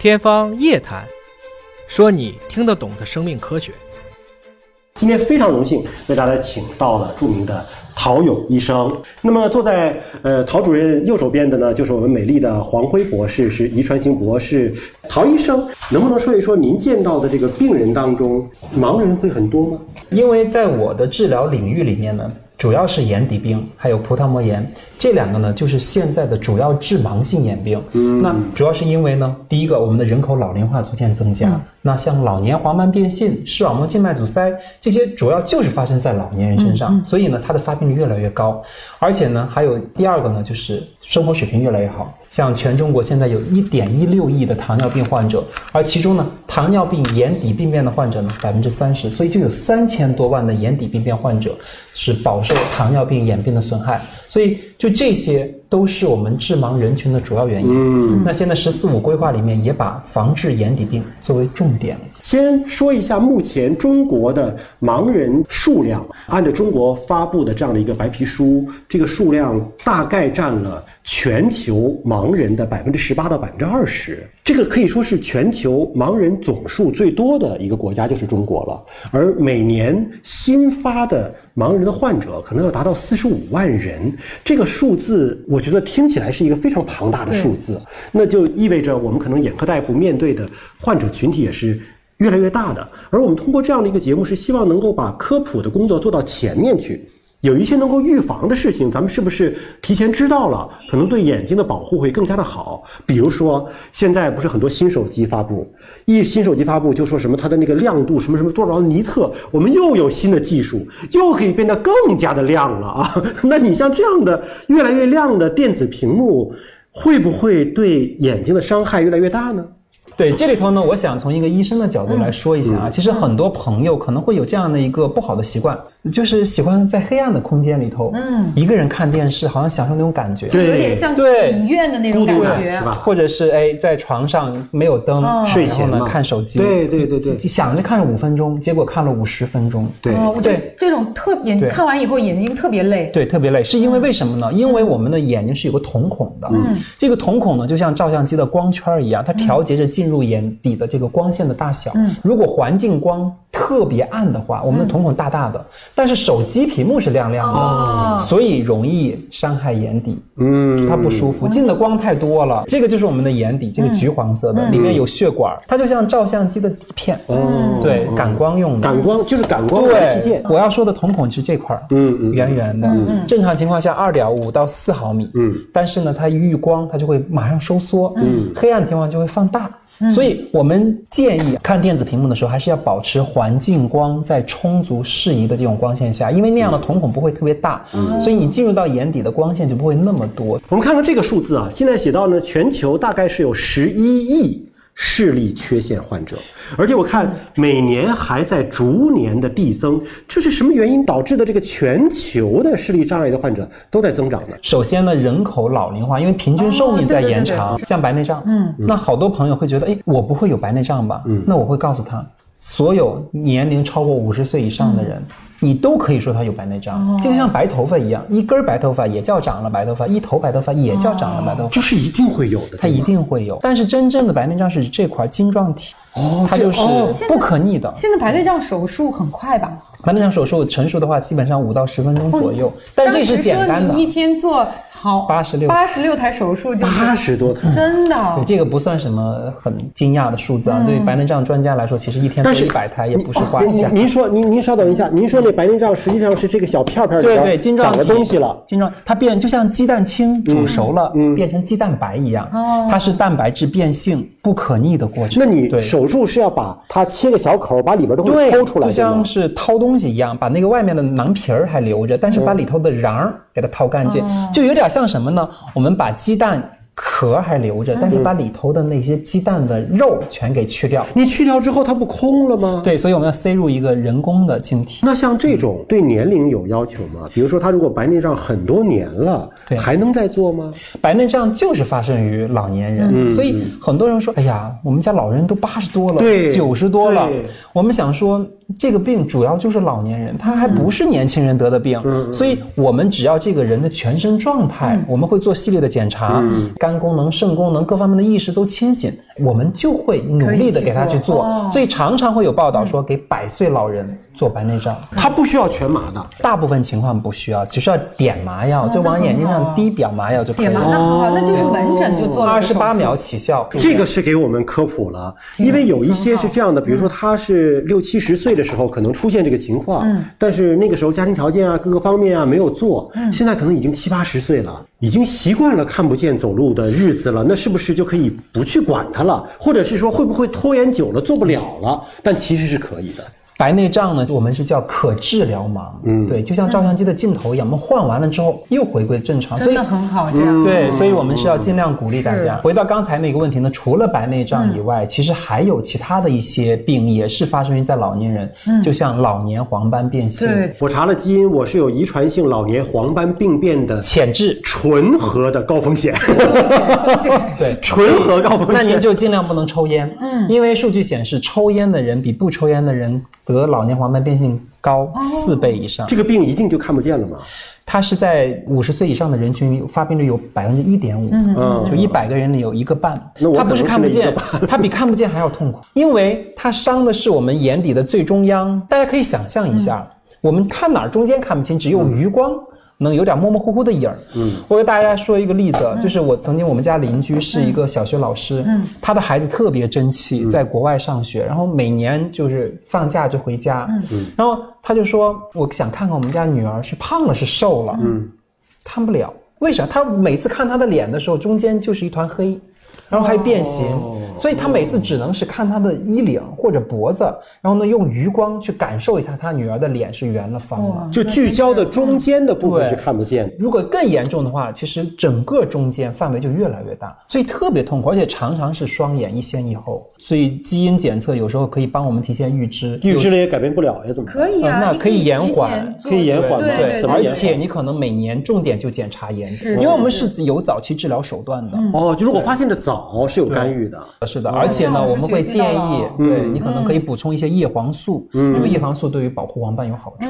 天方夜谭，说你听得懂的生命科学。今天非常荣幸为大家请到了著名的陶勇医生。那么坐在呃陶主任右手边的呢，就是我们美丽的黄辉博士，是遗传型博士。陶医生，能不能说一说您见到的这个病人当中，盲人会很多吗？因为在我的治疗领域里面呢，主要是眼底病，还有葡萄膜炎这两个呢，就是现在的主要致盲性眼病。嗯，那主要是因为呢，第一个，我们的人口老龄化逐渐增加，那像老年黄斑变性、视网膜静脉阻塞这些，主要就是发生在老年人身上，所以呢，它的发病率越来越高。而且呢，还有第二个呢，就是生活水平越来越好。像全中国现在有一点一六亿的糖尿病患者，而其中呢，糖尿病眼底病变的患者呢，百分之三十，所以就有三千多万的眼底病变患者是饱受糖尿病眼病的损害。所以，就这些都是我们致盲人群的主要原因。嗯，那现在“十四五”规划里面也把防治眼底病作为重点。先说一下目前中国的盲人数量，按照中国发布的这样的一个白皮书，这个数量大概占了全球盲人的百分之十八到百分之二十。这个可以说是全球盲人总数最多的一个国家就是中国了。而每年新发的盲人的患者可能要达到四十五万人，这个数字我觉得听起来是一个非常庞大的数字。那就意味着我们可能眼科大夫面对的患者群体也是。越来越大的，而我们通过这样的一个节目，是希望能够把科普的工作做到前面去。有一些能够预防的事情，咱们是不是提前知道了，可能对眼睛的保护会更加的好？比如说，现在不是很多新手机发布，一新手机发布就说什么它的那个亮度什么什么多少尼特，我们又有新的技术，又可以变得更加的亮了啊！那你像这样的越来越亮的电子屏幕，会不会对眼睛的伤害越来越大呢？对，这里头呢，我想从一个医生的角度来说一下啊，其实很多朋友可能会有这样的一个不好的习惯。就是喜欢在黑暗的空间里头，嗯，一个人看电视，好像享受那种感觉，对，有点像影院的那种感觉，是吧？或者是哎，在床上没有灯，睡前呢看手机，对对对对，想着看五分钟，结果看了五十分钟，对，对，这种特眼看完以后眼睛特别累，对，特别累，是因为为什么呢？因为我们的眼睛是有个瞳孔的，嗯，这个瞳孔呢就像照相机的光圈一样，它调节着进入眼底的这个光线的大小，嗯，如果环境光特别暗的话，我们的瞳孔大大的，但是手机。屏幕是亮亮的，所以容易伤害眼底。嗯，它不舒服，进的光太多了。这个就是我们的眼底，这个橘黄色的，里面有血管，它就像照相机的底片。哦，对，感光用的。感光就是感光器件。我要说的瞳孔是这块儿，嗯嗯，圆圆的。嗯，正常情况下二点五到四毫米。嗯，但是呢，它一遇光，它就会马上收缩。嗯，黑暗情况就会放大。所以我们建议看电子屏幕的时候，还是要保持环境光在充足适宜的这种光线下，因为那样的瞳孔不会特别大，所以你进入到眼底的光线就不会那么多。我们看看这个数字啊，现在写到呢，全球大概是有十一亿。视力缺陷患者，而且我看每年还在逐年的递增，这是什么原因导致的？这个全球的视力障碍的患者都在增长呢？首先呢，人口老龄化，因为平均寿命在延长，像白内障，嗯，那好多朋友会觉得，哎，我不会有白内障吧？嗯，那我会告诉他，所有年龄超过五十岁以上的人。你都可以说他有白内障，就像白头发一样，一根白头发也叫长了白头发，一头白头发也叫长了白头发，就是一定会有的，它一定会有。但是真正的白内障是这块晶状体，哦，它就是不可逆的。现在白内障手术很快吧？白内障手术成熟的话，基本上五到十分钟左右，但这是简单的。一天做。好，八十六，八十六台手术就八十多台，真的。对，这个不算什么很惊讶的数字啊。对于白内障专家来说，其实一天做一百台也不是话下。您您说，您您稍等一下，您说那白内障实际上是这个小片片对对，晶状的东西了，晶状它变就像鸡蛋清煮熟了，变成鸡蛋白一样，它是蛋白质变性不可逆的过程。那你手术是要把它切个小口，把里边东西掏出来，就像是掏东西一样，把那个外面的囊皮儿还留着，但是把里头的瓤儿给它掏干净，就有点像什么呢？我们把鸡蛋壳还留着，但是把里头的那些鸡蛋的肉全给去掉。你去掉之后，它不空了吗？对，所以我们要塞入一个人工的晶体。那像这种对年龄有要求吗？比如说，他如果白内障很多年了，对，还能再做吗？白内障就是发生于老年人，所以很多人说：“哎呀，我们家老人都八十多了，对，九十多了。”我们想说。这个病主要就是老年人，他还不是年轻人得的病，所以我们只要这个人的全身状态，我们会做系列的检查，肝功功能、肾功能各方面的意识都清醒，我们就会努力的给他去做。所以常常会有报道说给百岁老人做白内障。他不需要全麻的。大部分情况不需要，只需要点麻药，就往眼睛上滴表麻药就可以点麻，了。那好，那就是门诊就做二十八秒起效，这个是给我们科普了，因为有一些是这样的，比如说他是六七十岁的时候可能出现这个情况，但是那个时候家庭条件啊各个方面啊没有做，现在可能已经七八十岁了，已经习惯了看不见走路的日子了，那是不是就可以不去管他了？或者是说会不会拖延久了做不了了？但其实是可以的。白内障呢，我们是叫可治疗盲，嗯，对，就像照相机的镜头一样，我们换完了之后又回归正常，所以真的很好，这样。对，所以我们是要尽量鼓励大家。回到刚才那个问题呢，除了白内障以外，其实还有其他的一些病也是发生于在老年人，就像老年黄斑变性、对。我查了基因，我是有遗传性老年黄斑病变的潜质。纯合的高风险，对，纯合高风险。那您就尽量不能抽烟，嗯，因为数据显示，抽烟的人比不抽烟的人得老年黄斑变性高四倍以上。这个病一定就看不见了吗？它是在五十岁以上的人群里发病率有百分之一点五，嗯就一百个人里有一个半那。我它不是看不见可能是，它比看不见还要痛苦，因为它伤的是我们眼底的最中央。大家可以想象一下，我们看哪儿中间看不清，只有余光。能有点模模糊糊的影儿。嗯，我给大家说一个例子，就是我曾经我们家邻居是一个小学老师，嗯，他的孩子特别争气，在国外上学，然后每年就是放假就回家，嗯，然后他就说，我想看看我们家女儿是胖了是瘦了，嗯，看不了，为啥？他每次看她的脸的时候，中间就是一团黑。然后还变形，所以他每次只能是看他的衣领或者脖子，然后呢用余光去感受一下他女儿的脸是圆了方了。就聚焦的中间的部分对。是看不见的。如果更严重的话，其实整个中间范围就越来越大，所以特别痛苦，而且常常是双眼一先一后。所以基因检测有时候可以帮我们提前预知，预知了也改变不了呀，怎么可以啊，你那可以延缓可以延缓吗对对而且你可能每年重点就检查眼底，因为我们是有早期治疗手段的。哦，就如果发现的早是有干预的。是的，而且呢，哦我们会建议对你可能可以补充一些叶黄素，因为叶黄素对于保护黄斑有好处。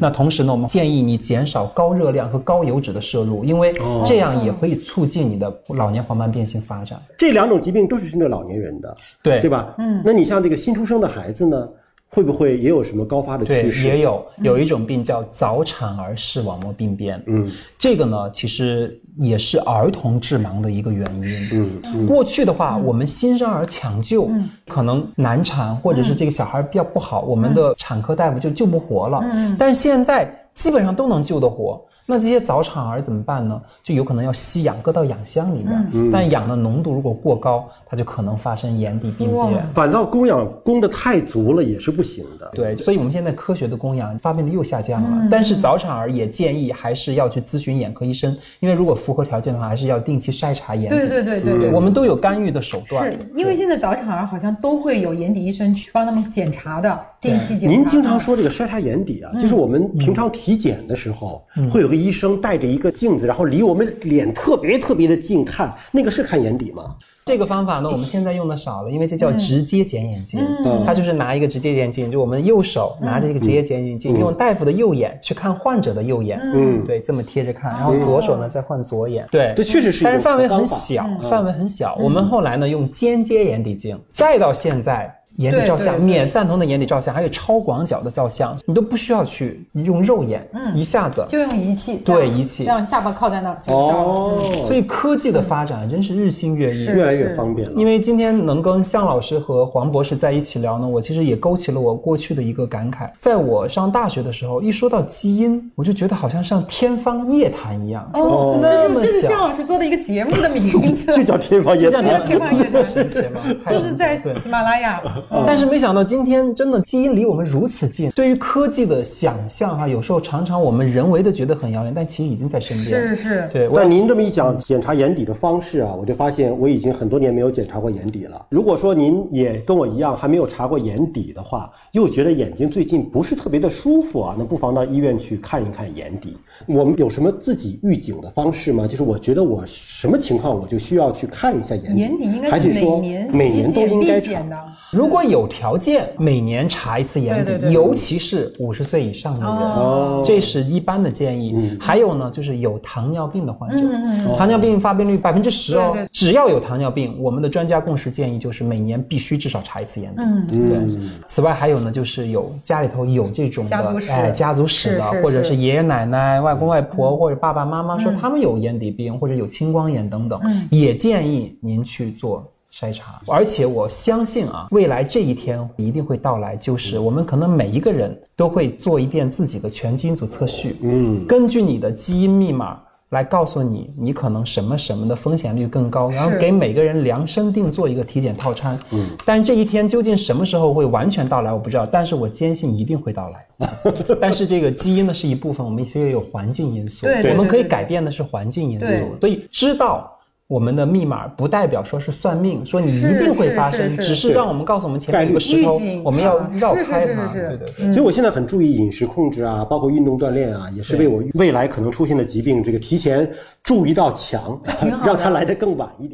那同时呢，我们建议你减少高热量和高油脂的摄入，因为这样也可以促进你的老年黄斑变性发展。这两种疾病都是针对老年人的，对对吧？嗯，那你像这个新出生的孩子呢，会不会也有什么高发的趋，势？也有有一种病叫早产儿视网膜病变，嗯，这个呢其实也是儿童致盲的一个原因。嗯，过去的话，我们新生儿抢救，可能难产或者是这个小孩比较不好，我们的产科大夫就救不活了。嗯，但是现在基本上都能救得活。那这些早产儿怎么办呢？就有可能要吸氧，搁到氧箱里面。但氧的浓度如果过高，它就可能发生眼底病变。反倒供氧供的太足了也是不行的。对，所以我们现在科学的供氧发病率又下降了。但是早产儿也建议还是要去咨询眼科医生，因为如果符合条件的话，还是要定期筛查眼底。对对对对对。我们都有干预的手段。是因为现在早产儿好像都会有眼底医生去帮他们检查的，定期检查。您经常说这个筛查眼底啊，就是我们平常体检的时候，会有个医生带着一个镜子，然后离我们脸特别特别的近看，那个是看眼底吗？这个方法呢，我们现在用的少了，因为这叫直接检眼镜。嗯它就是拿一个直接眼镜，就我们右手拿着一个直接检眼镜，用大夫的右眼去看患者的右眼。嗯对，这么贴着看，然后左手呢再换左眼。对，这确实是但是范围很小，范围很小。我们后来呢用间接眼底镜，再到现在。眼底照相，对对对免散瞳的眼底照相，还有超广角的照相，你都不需要去用肉眼，嗯一下子就用仪器，对仪器这样下巴靠在那儿就照了。哦，所以科技的发展真是日新月异。越来越方便了。因为今天能跟向老师和黄博士在一起聊呢，我其实也勾起了我过去的一个感慨。在我上大学的时候，一说到基因，我就觉得好像上天方夜谭一样。哦，那么这是这是向老师做的一个节目的名字，就叫天方夜谭这样。天方夜谭神奇吗？就是在喜马拉雅。但是没想到今天真的基因离我们如此近，对于科技的想象哈，有时候常常我们人为的觉得很遥远，但其实已经在身边。是是，对，但您这么一讲检查眼底的方式啊，我就发现我已经很多年没有检查过眼底了。如果说您也跟我一样还没有查过眼底的话，又觉得眼睛最近不是特别的舒服啊，那不妨到医院去看一看眼底。我们有什么自己预警的方式吗？就是我觉得我什么情况我就需要去看一下眼底，眼底应该还是说每年每年都应该检必检的。如果有条件，每年查一次眼底，对对对尤其是五十岁以上的人，哦。这是一般的建议。嗯。还有呢，就是有糖尿病的患者，糖尿病发病率百分之十哦对对，只要有糖尿病，我们的专家共识建议就是每年必须至少查一次眼底。嗯对。此外还有呢，就是有家里头有这种的家哎家族史的是，是或者是是爷爷奶奶、外公外婆或者爸爸妈妈说他们有眼底病或者有青光眼等等，也建议您去做。筛查，而且我相信啊，未来这一天一定会到来，就是我们可能每一个人都会做一遍自己的全基因组测序，嗯，根据你的基因密码来告诉你，你可能什么什么的风险率更高，然后给每个人量身定做一个体检套餐。嗯，但这一天究竟什么时候会完全到来，我不知道，但是我坚信一定会到来。但是这个基因呢是一部分，我们也有环境因素，对对。我们可以改变的是环境因素。对，所以知道。我们的密码不代表说是算命，说你一定会发生，是是是只是让我们告诉我们前面有个石头，我们要啊绕开它。对对对。所以我现在很注意饮食控制啊，包括运动锻炼啊，也是为我未来可能出现的疾病这个提前注意到强挺好，的让它来得更晚一点。